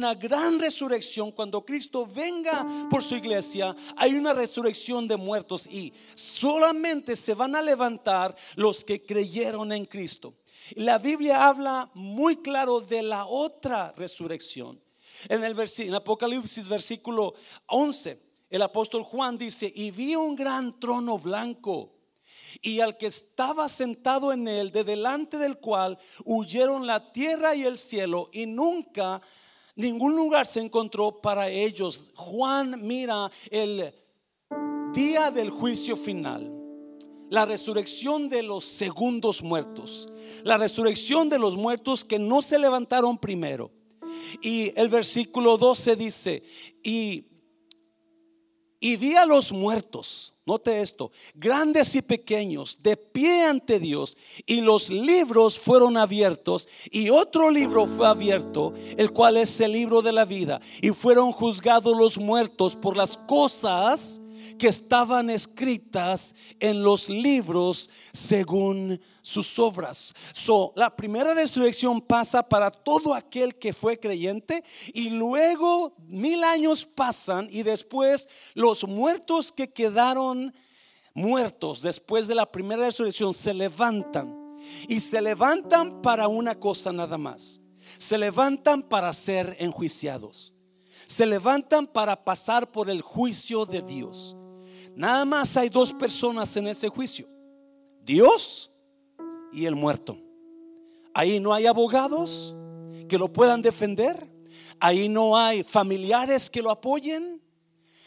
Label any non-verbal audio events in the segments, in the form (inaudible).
una gran resurrección cuando Cristo venga por su iglesia. Hay una resurrección de muertos y solamente se van a levantar los que creyeron en Cristo. La Biblia habla muy claro de la otra resurrección. En el en Apocalipsis versículo 11, el apóstol Juan dice, "Y vi un gran trono blanco y al que estaba sentado en él, de delante del cual huyeron la tierra y el cielo y nunca ningún lugar se encontró para ellos. Juan mira el día del juicio final, la resurrección de los segundos muertos, la resurrección de los muertos que no se levantaron primero. Y el versículo 12 dice, y, y vi a los muertos Note esto, grandes y pequeños, de pie ante Dios, y los libros fueron abiertos, y otro libro fue abierto, el cual es el libro de la vida, y fueron juzgados los muertos por las cosas que estaban escritas en los libros según sus obras. So, la primera resurrección pasa para todo aquel que fue creyente y luego mil años pasan y después los muertos que quedaron muertos después de la primera resurrección se levantan y se levantan para una cosa nada más. Se levantan para ser enjuiciados. Se levantan para pasar por el juicio de Dios. Nada más hay dos personas en ese juicio. Dios y el muerto. Ahí no hay abogados que lo puedan defender. Ahí no hay familiares que lo apoyen.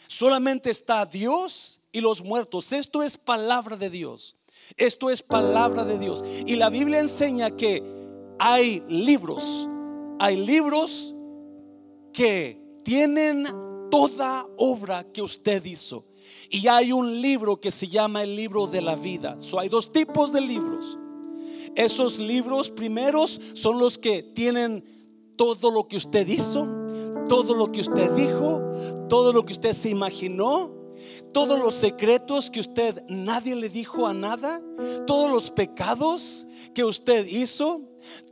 Solamente está Dios y los muertos. Esto es palabra de Dios. Esto es palabra de Dios. Y la Biblia enseña que hay libros. Hay libros que tienen toda obra que usted hizo. Y hay un libro que se llama el libro de la vida. So, hay dos tipos de libros. Esos libros primeros son los que tienen todo lo que usted hizo, todo lo que usted dijo, todo lo que usted se imaginó, todos los secretos que usted nadie le dijo a nada, todos los pecados que usted hizo,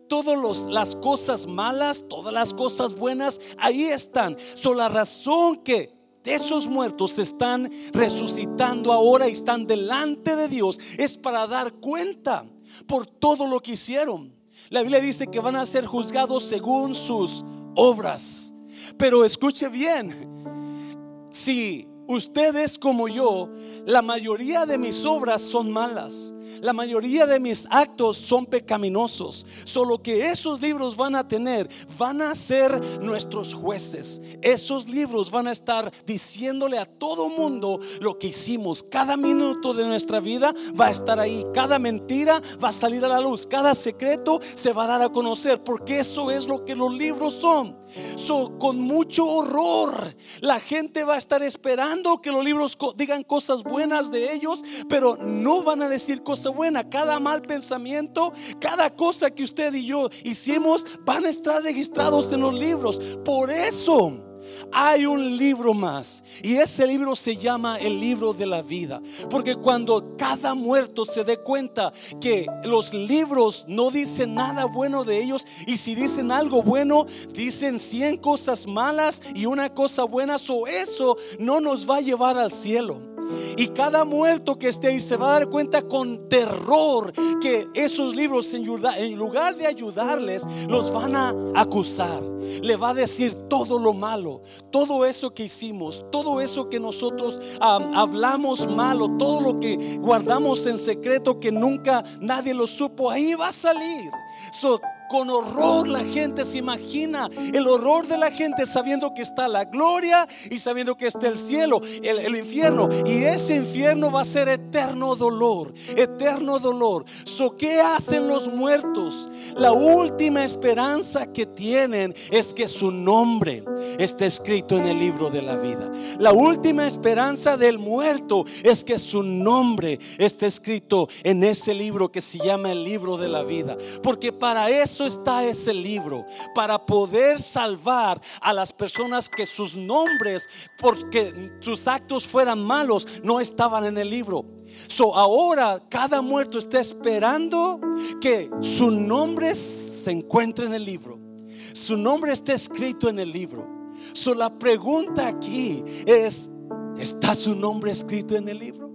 todas las cosas malas, todas las cosas buenas, ahí están. Son la razón que esos muertos están resucitando ahora y están delante de Dios es para dar cuenta por todo lo que hicieron. La Biblia dice que van a ser juzgados según sus obras. Pero escuche bien, si usted es como yo, la mayoría de mis obras son malas. La mayoría de mis actos son pecaminosos. Solo que esos libros van a tener, van a ser nuestros jueces. Esos libros van a estar diciéndole a todo mundo lo que hicimos. Cada minuto de nuestra vida va a estar ahí. Cada mentira va a salir a la luz. Cada secreto se va a dar a conocer. Porque eso es lo que los libros son. So, con mucho horror, la gente va a estar esperando que los libros digan cosas buenas de ellos, pero no van a decir cosas buenas. Cada mal pensamiento, cada cosa que usted y yo hicimos, van a estar registrados en los libros. Por eso hay un libro más y ese libro se llama el libro de la vida. Porque cuando cada muerto se dé cuenta que los libros no dicen nada bueno de ellos y si dicen algo bueno, dicen 100 cosas malas y una cosa buena, so eso no nos va a llevar al cielo. Y cada muerto que esté ahí se va a dar cuenta con terror que esos libros en lugar de ayudarles, los van a acusar. Le va a decir todo lo malo, todo eso que hicimos, todo eso que nosotros hablamos malo, todo lo que guardamos en secreto que nunca nadie lo supo, ahí va a salir. So, con horror la gente se imagina el horror de la gente sabiendo que está la gloria y sabiendo que está el cielo, el, infierno. Y ese infierno va a ser eterno dolor, eterno dolor. So, ¿Qué hacen los muertos? La última esperanza que tienen es que su nombre esté escrito en el libro de la vida. La última esperanza del muerto es que su nombre esté escrito en ese libro que se llama el libro de la vida. Porque para eso está ese libro, para poder salvar a las personas que sus nombres, porque sus actos fueran malos, no estaban en el libro. So ahora cada muerto está esperando que su nombre se encuentre en el libro. Su nombre está escrito en el libro. So, la pregunta aquí es, ¿está su nombre escrito en el libro?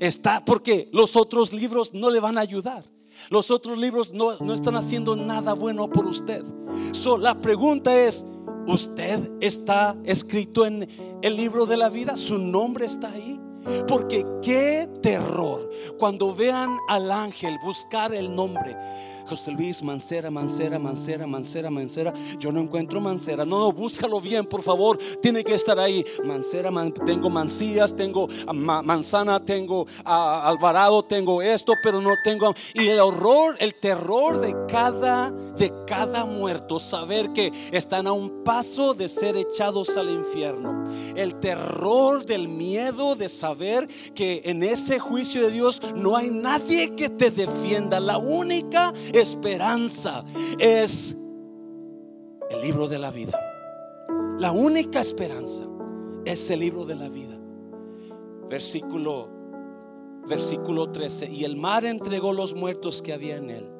Está porque los otros libros no le van a ayudar. Los otros libros no, no están haciendo nada bueno por usted. So, la pregunta es, ¿usted está escrito en el libro de la vida? ¿Su nombre está ahí? Porque qué terror cuando vean al ángel buscar el nombre. José Luis Mancera, Mancera, Mancera, Mancera, Mancera. Yo no encuentro Mancera. No, no, búscalo bien, por favor. Tiene que estar ahí. Mancera, tengo Mancías, tengo Manzana, tengo Alvarado, tengo esto, pero no tengo. Y el horror, el terror de cada, de cada muerto, saber que están a un paso de ser echados al infierno. El terror del miedo de saber que en ese juicio de Dios no hay nadie que te defienda. La única esperanza es el libro de la vida. La única esperanza es el libro de la vida. Versículo versículo 13, y el mar entregó los muertos que había en él.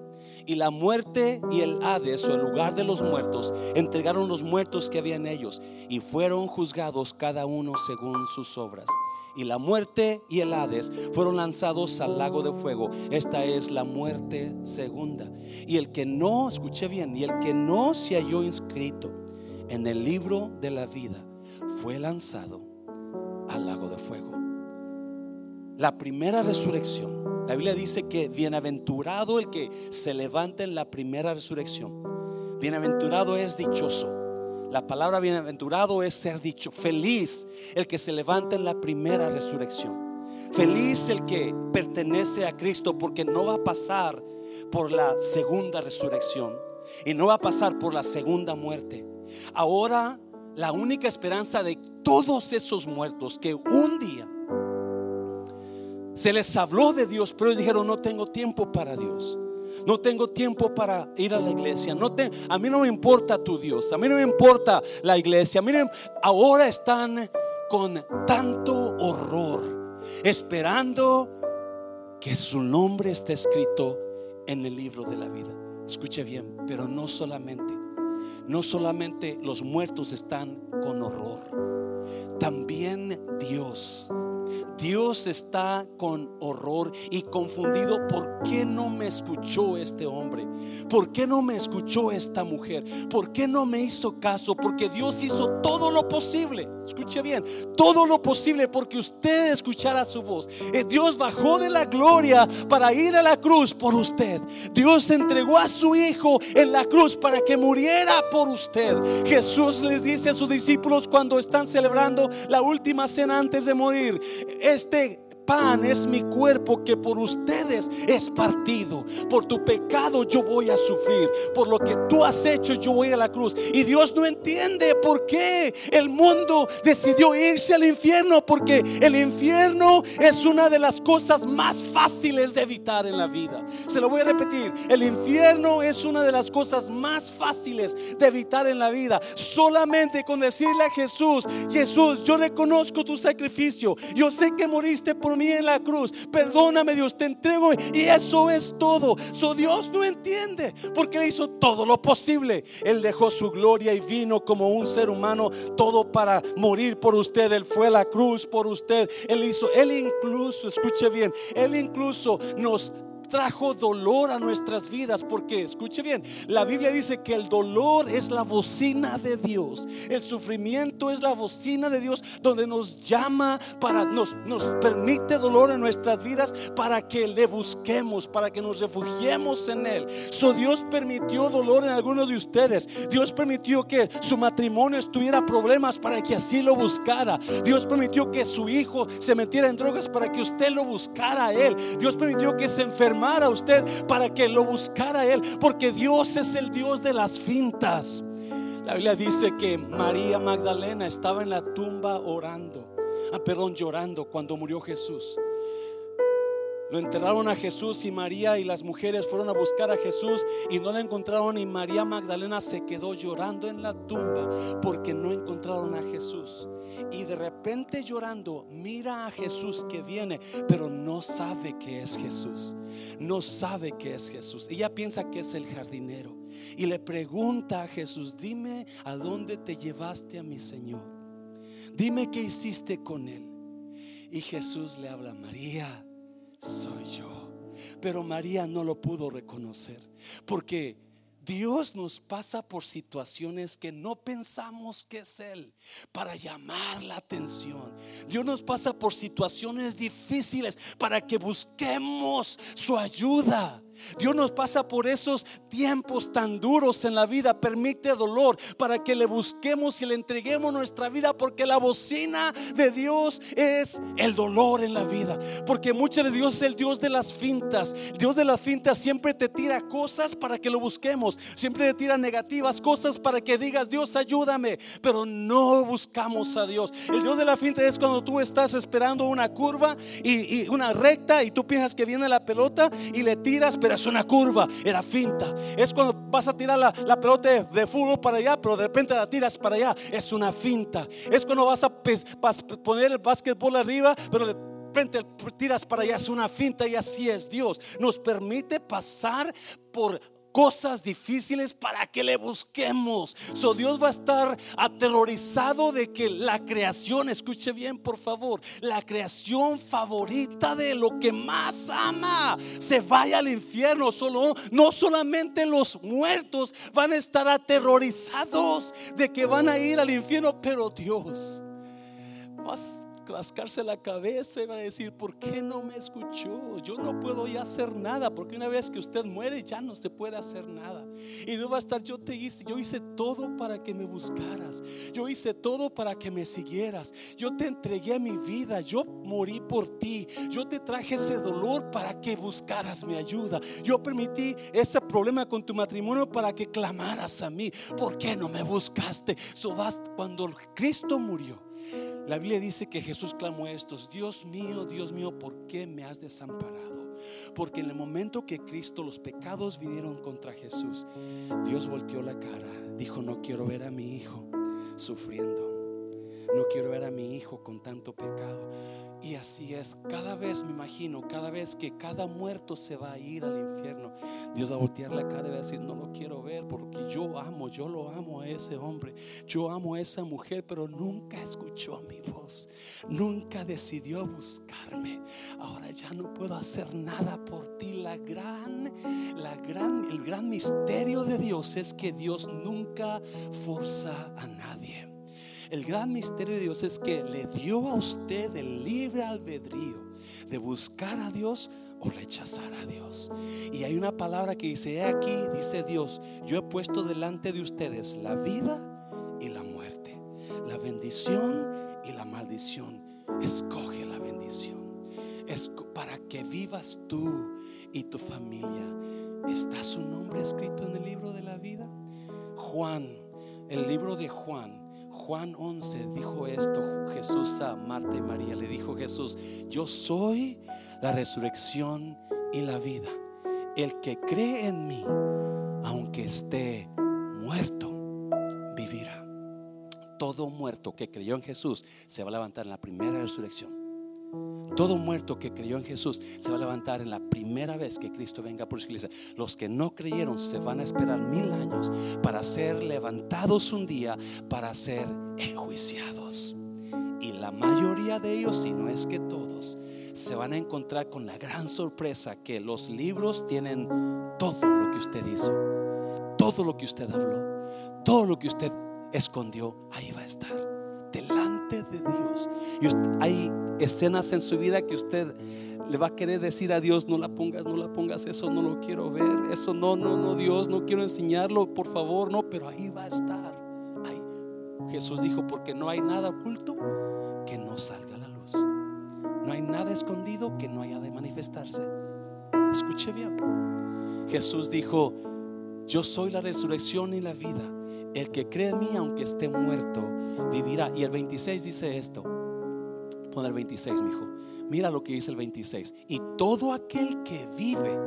Y la muerte y el Hades, o el lugar de los muertos, entregaron los muertos que había en ellos y fueron juzgados cada uno según sus obras y la muerte y el Hades fueron lanzados al lago de fuego. Esta es la muerte segunda. Y el que no, escuche bien, y el que no se halló inscrito en el libro de la vida fue lanzado al lago de fuego. La primera resurrección. La Biblia dice que bienaventurado el que se levanta en la primera resurrección. Bienaventurado es dichoso. La palabra bienaventurado es ser dicho. Feliz el que se levanta en la primera resurrección. Feliz el que pertenece a Cristo porque no va a pasar por la segunda resurrección y no va a pasar por la segunda muerte. Ahora la única esperanza de todos esos muertos que un día se les habló de Dios, pero dijeron, no tengo tiempo para Dios. No tengo tiempo para ir a la iglesia. No te, a mí no me importa tu Dios. A mí no me importa la iglesia. Miren, ahora están con tanto horror, esperando que su nombre esté escrito en el libro de la vida. Escuche bien, pero no solamente, no solamente los muertos están con horror, también Dios Dios está con horror y confundido. ¿Por qué no me escuchó este hombre? ¿Por qué no me escuchó esta mujer? ¿Por qué no me hizo caso? Porque Dios hizo todo lo posible. Escuche bien, todo lo posible porque usted escuchara su voz. Eh, Dios bajó de la gloria para ir a la cruz por usted. Dios entregó a su Hijo en la cruz para que muriera por usted. Jesús les dice a sus discípulos cuando están celebrando la última cena antes de morir, este pan es mi cuerpo que por ustedes es partido. Por tu pecado yo voy a sufrir. Por lo que tú has hecho yo voy a la cruz. Y Dios no entiende por qué el mundo decidió irse al infierno. Porque el infierno es una de las cosas más fáciles de evitar en la vida. Se lo voy a repetir. El infierno es una de las cosas más fáciles de evitar en la vida. Solamente con decirle a Jesús, Jesús, yo reconozco tu sacrificio. Yo sé que moriste por mí en la cruz. Perdóname Dios, te entrego. Y eso es todo. So Dios no entiende porque Él hizo todo lo posible. Él dejó su gloria y vino como un ser humano todo para morir por usted. Él fue a la cruz por usted. Él hizo, Él incluso, escuche bien, Él incluso nos trajo dolor a nuestras vidas. Porque, escuche bien, la Biblia dice que el dolor es la bocina de Dios. El sufrimiento es la bocina de Dios donde nos llama para, nos, nos permite dolor en nuestras vidas para que le busquemos, para que nos refugiemos en Él. So Dios permitió dolor en algunos de ustedes. Dios permitió que su matrimonio estuviera problemas para que así lo buscara. Dios permitió que su hijo se metiera en drogas para que usted lo buscara a Él. Dios permitió que se enfermara a usted para que lo buscara Él, porque Dios es el Dios de las fintas. La Biblia dice que María Magdalena estaba en la tumba orando, ah, perdón, llorando cuando murió Jesús. Lo enterraron a Jesús y María y las mujeres fueron a buscar a Jesús y no la encontraron y María Magdalena se quedó llorando en la tumba porque no encontraron a Jesús. Y de repente llorando mira a Jesús que viene, pero no sabe que es Jesús. No sabe que es Jesús. Ella piensa que es el jardinero y le pregunta a Jesús, dime a dónde te llevaste a mi Señor. Dime qué hiciste con él. Y Jesús le habla, María soy yo. Pero María no lo pudo reconocer porque Dios nos pasa por situaciones que no pensamos que es Él para llamar la atención. Dios nos pasa por situaciones difíciles para que busquemos su ayuda. Dios nos pasa por esos tiempos tan duros en la vida, permite dolor para que le busquemos y le entreguemos nuestra vida, porque la bocina de Dios es el dolor en la vida, porque mucho de Dios es el Dios de las fintas. Dios de las fintas siempre te tira cosas para que lo busquemos, siempre te tira negativas cosas para que digas, Dios ayúdame, pero no buscamos a Dios. El Dios de la finta es cuando tú estás esperando una curva y, y una recta y tú piensas que viene la pelota y le tiras, pero es una curva, era finta. Es cuando vas a tirar la, pelota de, fútbol para allá, pero de repente la tiras para allá, es una finta. Es cuando vas a poner el básquetbol arriba, pero de repente tiras para allá, es una finta y así es Dios. Nos permite pasar por cosas difíciles para que le busquemos. So Dios va a estar aterrorizado de que la creación, escuche bien por favor, la creación favorita de lo que más ama se vaya al infierno. Solo no solamente los muertos van a estar aterrorizados de que van a ir al infierno, pero Dios rascarse la cabeza y va a decir, ¿por qué no me escuchó? Yo no puedo ya hacer nada, porque una vez que usted muere ya no se puede hacer nada. Y Dios va a estar, yo te hice, yo hice todo para que me buscaras, yo hice todo para que me siguieras, yo te entregué mi vida, yo morí por ti, yo te traje ese dolor para que buscaras mi ayuda, yo permití ese problema con tu matrimonio para que clamaras a mí, ¿por qué no me buscaste? So, cuando Cristo murió, la Biblia dice que Jesús clamó estos, Dios mío, Dios mío, ¿por qué me has desamparado? Porque en el momento que Cristo, los pecados vinieron contra Jesús, Dios volteó la cara, dijo, no quiero ver a mi hijo sufriendo, no quiero ver a mi hijo con tanto pecado. Y así es, cada vez me imagino, cada vez que cada muerto se va a ir al infierno, Dios va a voltear la cara y decir, no lo quiero ver porque yo amo, yo lo amo a ese hombre, yo amo a esa mujer, pero nunca escuchó mi voz, nunca decidió buscarme. Ahora ya no puedo hacer nada por ti. La gran, la gran, el gran misterio de Dios es que Dios nunca forza a nadie. El gran misterio de Dios es que le dio a usted el libre albedrío de buscar a Dios o rechazar a Dios. Y hay una palabra que dice, he aquí, dice Dios, yo he puesto delante de ustedes la vida y la muerte, la bendición y la maldición. Escoge la bendición. Es para que vivas tú y tu familia. ¿Está su nombre escrito en el libro de la vida? Juan, el libro de Juan Juan 11 dijo esto Jesús a Marta y María. Le dijo Jesús, yo soy la resurrección y la vida. El que cree en mí, aunque esté muerto, vivirá. Todo muerto que creyó en Jesús se va a levantar en la primera resurrección. Todo muerto que creyó en Jesús se va a levantar en la primera vez que Cristo venga por su iglesia. Los que no creyeron se van a esperar mil años para ser levantados un día, para ser enjuiciados. Y la mayoría de ellos, si no es que todos, se van a encontrar con la gran sorpresa que los libros tienen todo lo que usted hizo, todo lo que usted habló, todo lo que usted escondió, ahí va a estar delante de Dios. Y hay escenas en su vida que usted le va a querer decir a Dios, no la pongas, no la pongas, eso no lo quiero ver, eso no, no, no, Dios, no quiero enseñarlo, por favor, no, pero ahí va a estar. Jesús dijo, porque no hay nada oculto que no salga a la luz. No hay nada escondido que no haya de manifestarse. Escuche bien. Jesús dijo, yo soy la resurrección y la vida. El que cree en mí, aunque esté muerto, vivirá. Y el 26 dice esto. Pon el 26, mi hijo. Mira lo que dice el 26. Y todo aquel que vive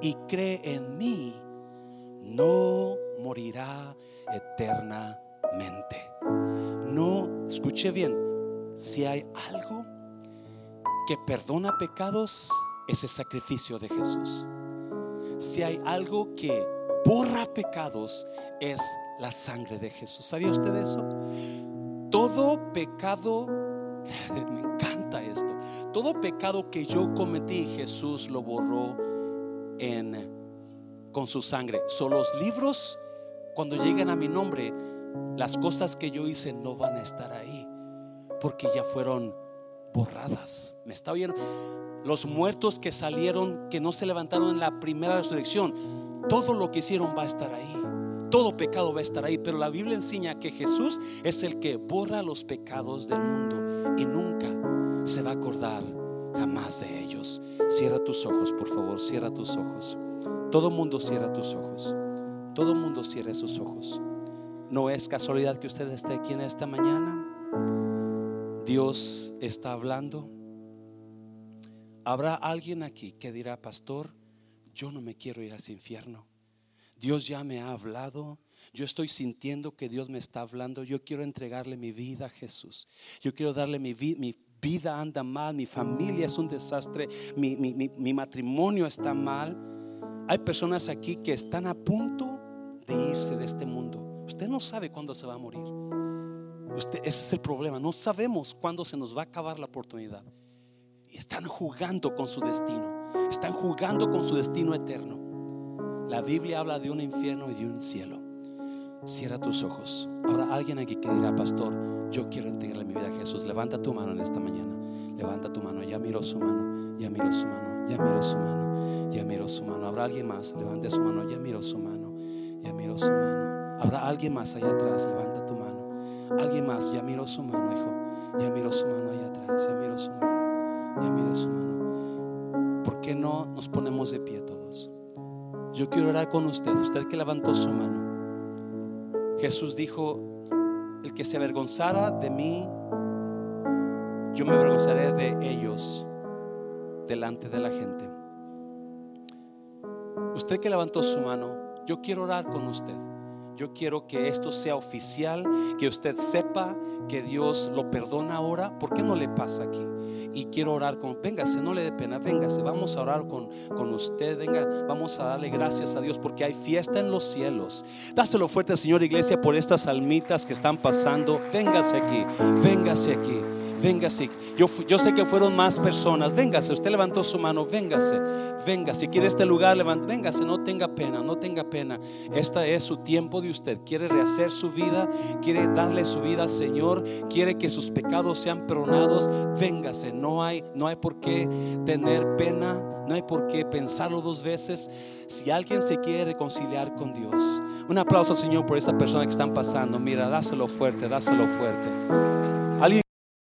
y cree en mí no morirá eternamente. No, escuche bien, si hay algo que perdona pecados, es el sacrificio de Jesús. Si hay algo que borra pecados, es la sangre de Jesús. ¿Sabía usted eso? Todo pecado, (laughs) me encanta esto, todo pecado que yo cometí, Jesús lo borró en, con su sangre. Son los libros, cuando lleguen a mi nombre, las cosas que yo hice no van a estar ahí, porque ya fueron borradas. ¿Me está oyendo? Los muertos que salieron, que no se levantaron en la primera resurrección, todo lo que hicieron va a estar ahí. Todo pecado va a estar ahí. Pero la Biblia enseña que Jesús es el que borra los pecados del mundo y nunca se va a acordar jamás de ellos. Cierra tus ojos, por favor, cierra tus ojos. Todo mundo cierra tus ojos. Todo mundo cierra sus ojos. No es casualidad que usted esté aquí en esta mañana. Dios está hablando. Habrá alguien aquí que dirá, pastor, yo no me quiero ir a ese infierno. Dios ya me ha hablado. Yo estoy sintiendo que Dios me está hablando. Yo quiero entregarle mi vida a Jesús. Yo quiero darle mi, mi vida anda mal, mi familia es un desastre, mi, mi matrimonio está mal. Hay personas aquí que están a punto de irse de este mundo. Usted no sabe cuándo se va a morir. Usted, ese es el problema. No sabemos cuándo se nos va a acabar la oportunidad. Y están jugando con su destino. Están jugando con su destino eterno. La Biblia habla de un infierno y de un cielo. Cierra tus ojos. Habrá alguien aquí que dirá, pastor, yo quiero entregarle mi vida a Jesús. Levanta tu mano en esta mañana. Levanta tu mano. Ya miro su mano. Ya miro su mano. Ya miro su mano. Ya miro su mano. Habrá alguien más. Levante su mano. Ya miro su mano. Ya miro su mano. Habrá alguien más allá atrás. Levanta tu mano. Alguien más, ya miro su mano, hijo. Ya miro su mano allá atrás. Ya miro su mano. Ya miro su mano. ¿Por qué no nos ponemos de pie todos? Yo quiero orar con usted. Usted que levantó su mano. Jesús dijo, el que se avergonzara de mí, yo me avergonzaré de ellos delante de la gente. Usted que levantó su mano, yo quiero orar con usted. Yo quiero que esto sea oficial, que usted sepa que Dios lo perdona ahora. ¿Por qué no le pasa aquí? Y quiero orar con, véngase, no le dé pena, véngase, vamos a orar con, con usted, venga, vamos a darle gracias a Dios porque hay fiesta en los cielos. Dáselo fuerte, Señor Iglesia, por estas almitas que están pasando. Véngase aquí, véngase aquí. Véngase. Yo, yo sé que fueron más personas. Véngase. Usted levantó su mano. Véngase. Véngase. Quiere este lugar. Levanta. Véngase. No tenga pena. No tenga pena. Este es su tiempo de usted. Quiere rehacer su vida. Quiere darle su vida al Señor. Quiere que sus pecados sean perdonados. Véngase. No hay, no hay por qué tener pena. No hay por qué pensarlo dos veces. Si alguien se quiere reconciliar con Dios. Un aplauso, Señor, por esta persona que están pasando. Mira, dáselo fuerte. Dáselo fuerte.